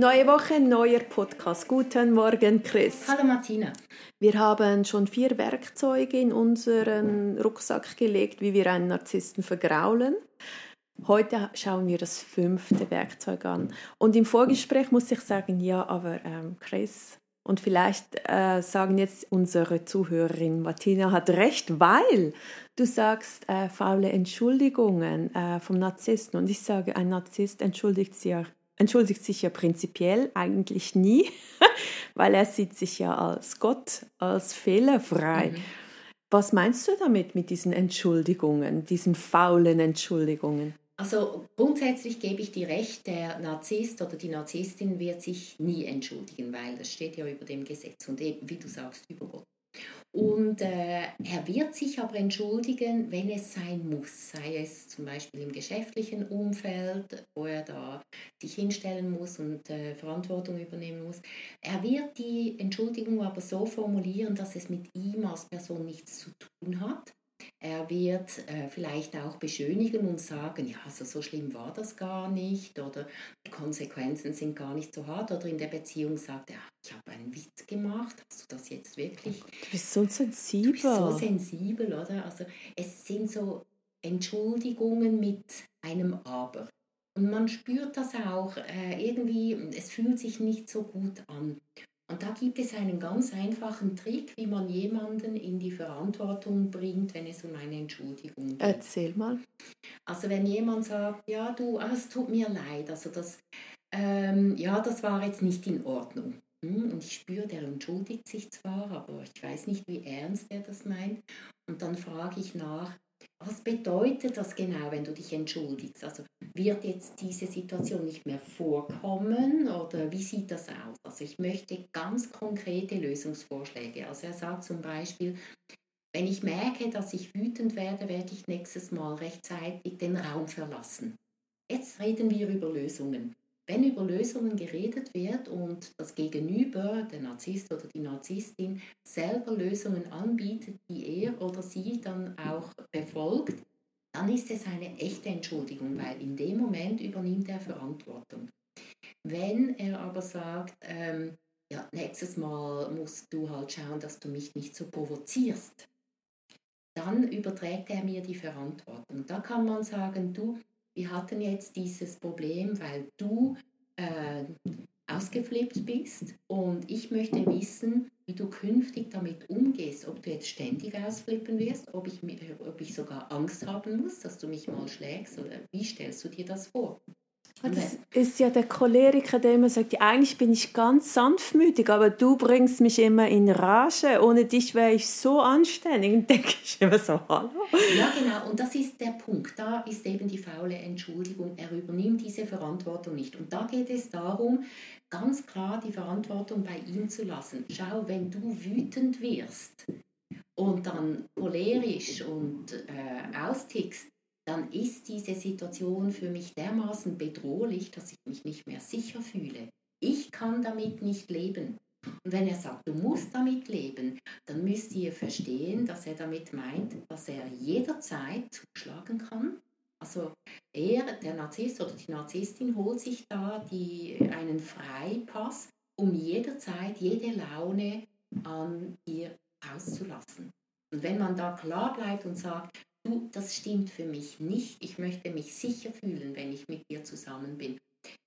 Neue Woche, neuer Podcast. Guten Morgen, Chris. Hallo Martina. Wir haben schon vier Werkzeuge in unseren Rucksack gelegt, wie wir einen Narzissten vergraulen. Heute schauen wir das fünfte Werkzeug an. Und im Vorgespräch muss ich sagen, ja, aber ähm, Chris, und vielleicht äh, sagen jetzt unsere Zuhörerin Martina hat recht, weil du sagst äh, faule Entschuldigungen äh, vom Narzissten. Und ich sage, ein Narzisst entschuldigt sich ja entschuldigt sich ja prinzipiell eigentlich nie, weil er sieht sich ja als Gott, als fehlerfrei. Mhm. Was meinst du damit mit diesen Entschuldigungen, diesen faulen Entschuldigungen? Also grundsätzlich gebe ich dir recht, der Narzisst oder die Narzisstin wird sich nie entschuldigen, weil das steht ja über dem Gesetz und eben, wie du sagst, über Gott. Und äh, er wird sich aber entschuldigen, wenn es sein muss, sei es zum Beispiel im geschäftlichen Umfeld, wo er da sich hinstellen muss und äh, Verantwortung übernehmen muss. Er wird die Entschuldigung aber so formulieren, dass es mit ihm als Person nichts zu tun hat er wird äh, vielleicht auch beschönigen und sagen, ja, also so schlimm war das gar nicht oder die Konsequenzen sind gar nicht so hart. Oder in der Beziehung sagt er, ich habe einen Witz gemacht, hast du das jetzt wirklich? Du bist so sensibel. Du bist so sensibel, oder? Also es sind so Entschuldigungen mit einem Aber. Und man spürt das auch äh, irgendwie, es fühlt sich nicht so gut an. Und da gibt es einen ganz einfachen Trick, wie man jemanden in die Verantwortung bringt, wenn es um eine Entschuldigung geht. Erzähl mal. Also wenn jemand sagt, ja du, ah, es tut mir leid, also das, ähm, ja, das war jetzt nicht in Ordnung. Hm, und ich spüre, der entschuldigt sich zwar, aber ich weiß nicht, wie ernst er das meint. Und dann frage ich nach, was bedeutet das genau, wenn du dich entschuldigst? Also wird jetzt diese Situation nicht mehr vorkommen oder wie sieht das aus? Also ich möchte ganz konkrete Lösungsvorschläge. Also er sagt zum Beispiel, wenn ich merke, dass ich wütend werde, werde ich nächstes Mal rechtzeitig den Raum verlassen. Jetzt reden wir über Lösungen. Wenn über Lösungen geredet wird und das Gegenüber, der Narzisst oder die Narzisstin, selber Lösungen anbietet, die er oder sie dann auch befolgt, dann ist es eine echte Entschuldigung, weil in dem Moment übernimmt er Verantwortung. Wenn er aber sagt, ähm, ja, nächstes Mal musst du halt schauen, dass du mich nicht so provozierst, dann überträgt er mir die Verantwortung. Da kann man sagen, du, wir hatten jetzt dieses Problem, weil du äh, ausgeflippt bist und ich möchte wissen, wie du künftig damit umgehst, ob du jetzt ständig ausflippen wirst, ob ich, ob ich sogar Angst haben muss, dass du mich mal schlägst oder wie stellst du dir das vor? Das ist ja der Choleriker, der immer sagt, ja, eigentlich bin ich ganz sanftmütig, aber du bringst mich immer in Rage. Ohne dich wäre ich so anständig. Und denke ich immer so, hallo? Ja, genau. Und das ist der Punkt. Da ist eben die faule Entschuldigung. Er übernimmt diese Verantwortung nicht. Und da geht es darum, ganz klar die Verantwortung bei ihm zu lassen. Schau, wenn du wütend wirst und dann cholerisch und äh, austickst, dann ist diese Situation für mich dermaßen bedrohlich, dass ich mich nicht mehr sicher fühle. Ich kann damit nicht leben. Und wenn er sagt, du musst damit leben, dann müsst ihr verstehen, dass er damit meint, dass er jederzeit zuschlagen kann. Also er, der Narzisst oder die Narzisstin, holt sich da die, einen Freipass, um jederzeit jede Laune an ihr auszulassen. Und wenn man da klar bleibt und sagt, du, das stimmt für mich nicht. Ich möchte mich sicher fühlen, wenn ich mit dir zusammen bin.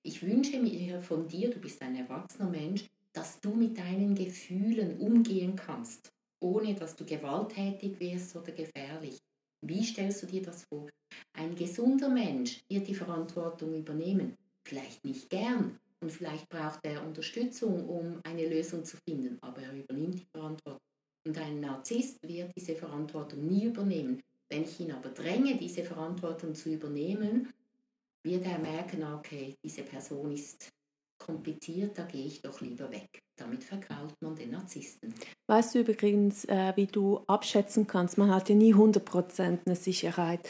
Ich wünsche mir von dir, du bist ein erwachsener Mensch, dass du mit deinen Gefühlen umgehen kannst, ohne dass du gewalttätig wirst oder gefährlich. Wie stellst du dir das vor? Ein gesunder Mensch wird die Verantwortung übernehmen. Vielleicht nicht gern und vielleicht braucht er Unterstützung, um eine Lösung zu finden, aber er übernimmt die Verantwortung. Und ein Narzisst wird diese Verantwortung nie übernehmen. Wenn ich ihn aber dränge, diese Verantwortung zu übernehmen, wird er merken, okay, diese Person ist kompliziert, da gehe ich doch lieber weg. Damit vergrault man den Narzissten. Weißt du übrigens, äh, wie du abschätzen kannst, man hat ja nie 100% eine Sicherheit,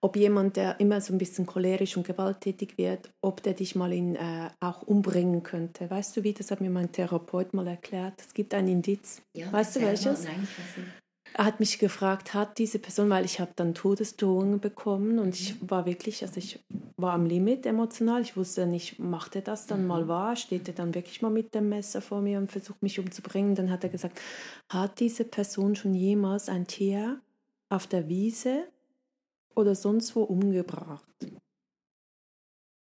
ob jemand, der immer so ein bisschen cholerisch und gewalttätig wird, ob der dich mal in, äh, auch umbringen könnte. Weißt du wie, das hat mir mein Therapeut mal erklärt. Es gibt ein Indiz. Ja, weißt du welches? Nein, ich weiß nicht. Er hat mich gefragt, hat diese Person, weil ich habe dann Todesdrohungen bekommen und ich war wirklich, also ich war am Limit emotional. Ich wusste nicht, macht er das dann mal mhm. wahr? Steht er dann wirklich mal mit dem Messer vor mir und versucht mich umzubringen? Dann hat er gesagt, hat diese Person schon jemals ein Tier auf der Wiese oder sonst wo umgebracht?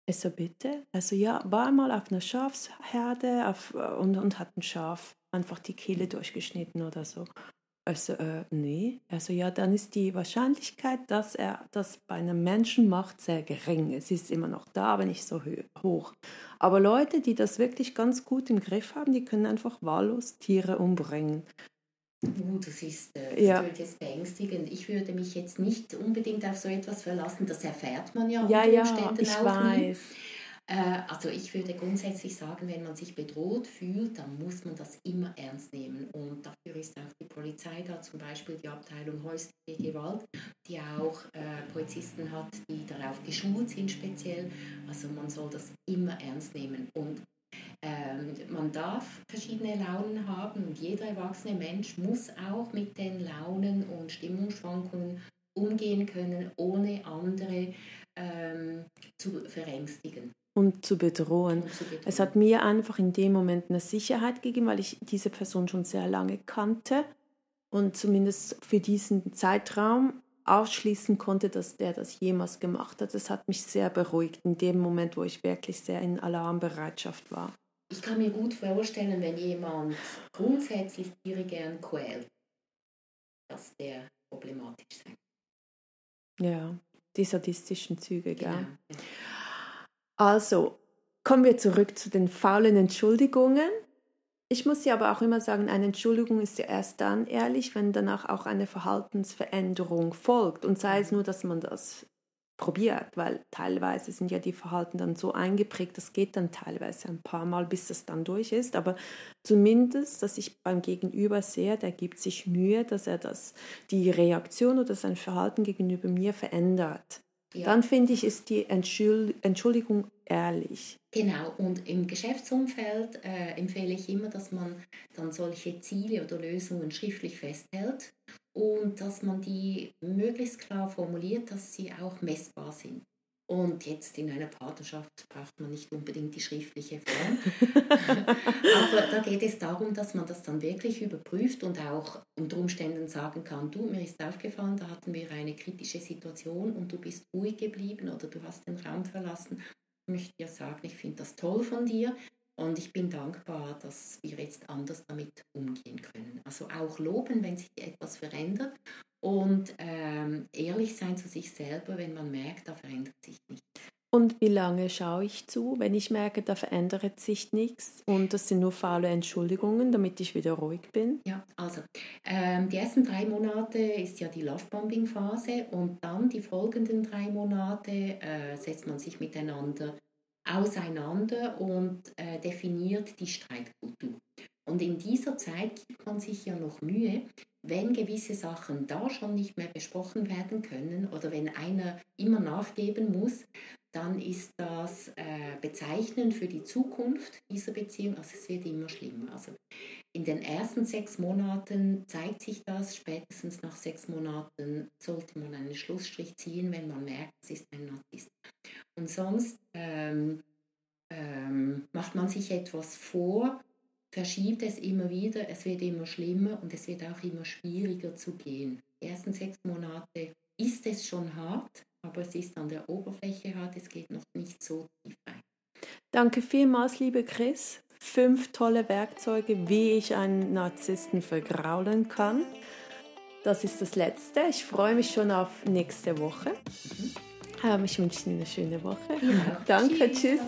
Ich so, bitte? Also ja, war mal auf einer Schafsherde auf, und, und hat ein Schaf einfach die Kehle durchgeschnitten oder so. Also, äh, nee. Also, ja, dann ist die Wahrscheinlichkeit, dass er das bei einem Menschen macht, sehr gering. Es ist immer noch da, aber nicht so hoch. Aber Leute, die das wirklich ganz gut im Griff haben, die können einfach wahllos Tiere umbringen. Uh, das ist, äh, das ja. jetzt beängstigend. Ich würde mich jetzt nicht unbedingt auf so etwas verlassen. Das erfährt man ja, ja unter Umständen ja, ich auch weiß. nie. Äh, also ich würde grundsätzlich sagen, wenn man sich bedroht fühlt, dann muss man das immer ernst nehmen. Und dafür ist auch die Polizei da, zum Beispiel die Abteilung häusliche Gewalt, die auch äh, Polizisten hat, die darauf geschult sind speziell. Also man soll das immer ernst nehmen. Und ähm, man darf verschiedene Launen haben und jeder erwachsene Mensch muss auch mit den Launen und Stimmungsschwankungen umgehen können, ohne andere ähm, zu verängstigen und zu bedrohen. Und zu bedrohen. Es hat mir einfach in dem Moment eine Sicherheit gegeben, weil ich diese Person schon sehr lange kannte und zumindest für diesen Zeitraum ausschließen konnte, dass der das jemals gemacht hat. Das hat mich sehr beruhigt in dem Moment, wo ich wirklich sehr in Alarmbereitschaft war. Ich kann mir gut vorstellen, wenn jemand grundsätzlich Tiere gern quält, dass der problematisch sein Ja, die sadistischen Züge, genau. gell? Also, kommen wir zurück zu den faulen Entschuldigungen. Ich muss ja aber auch immer sagen, eine Entschuldigung ist ja erst dann ehrlich, wenn danach auch eine Verhaltensveränderung folgt. Und sei es nur, dass man das probiert, weil teilweise sind ja die Verhalten dann so eingeprägt, das geht dann teilweise ein paar Mal, bis das dann durch ist. Aber zumindest, dass ich beim Gegenüber sehe, der gibt sich Mühe, dass er das, die Reaktion oder sein Verhalten gegenüber mir verändert. Ja. Dann finde ich, ist die Entschuldigung ehrlich. Genau, und im Geschäftsumfeld äh, empfehle ich immer, dass man dann solche Ziele oder Lösungen schriftlich festhält und dass man die möglichst klar formuliert, dass sie auch messbar sind. Und jetzt in einer Partnerschaft braucht man nicht unbedingt die schriftliche Form. Aber da geht es darum, dass man das dann wirklich überprüft und auch unter Umständen sagen kann, du, mir ist aufgefallen, da hatten wir eine kritische Situation und du bist ruhig geblieben oder du hast den Raum verlassen. Ich möchte dir sagen, ich finde das toll von dir und ich bin dankbar, dass wir jetzt anders damit umgehen können. Also auch loben, wenn sich etwas verändert und ähm, ehrlich sein zu sich selber, wenn man merkt, da verändert sich nichts. Und wie lange schaue ich zu, wenn ich merke, da verändert sich nichts und das sind nur faule Entschuldigungen, damit ich wieder ruhig bin? Ja, also ähm, die ersten drei Monate ist ja die Lovebombing-Phase und dann die folgenden drei Monate äh, setzt man sich miteinander auseinander und äh, definiert die Streitkultur. Und in dieser Zeit gibt man sich ja noch Mühe, wenn gewisse Sachen da schon nicht mehr besprochen werden können oder wenn einer immer nachgeben muss, dann ist das äh, bezeichnend für die Zukunft dieser Beziehung. Also es wird immer schlimmer. Also in den ersten sechs Monaten zeigt sich das. Spätestens nach sechs Monaten sollte man einen Schlussstrich ziehen, wenn man merkt, es ist ein Narzisst. Und sonst ähm, ähm, macht man sich etwas vor, verschiebt es immer wieder, es wird immer schlimmer und es wird auch immer schwieriger zu gehen. Die ersten sechs Monate ist es schon hart, aber es ist an der Oberfläche hart, es geht noch nicht so tief rein. Danke vielmals, liebe Chris. Fünf tolle Werkzeuge, wie ich einen Narzissten vergraulen kann. Das ist das Letzte. Ich freue mich schon auf nächste Woche. Mhm. Ich wünsche Ihnen eine schöne Woche. Ja. Danke, tschüss. tschüss.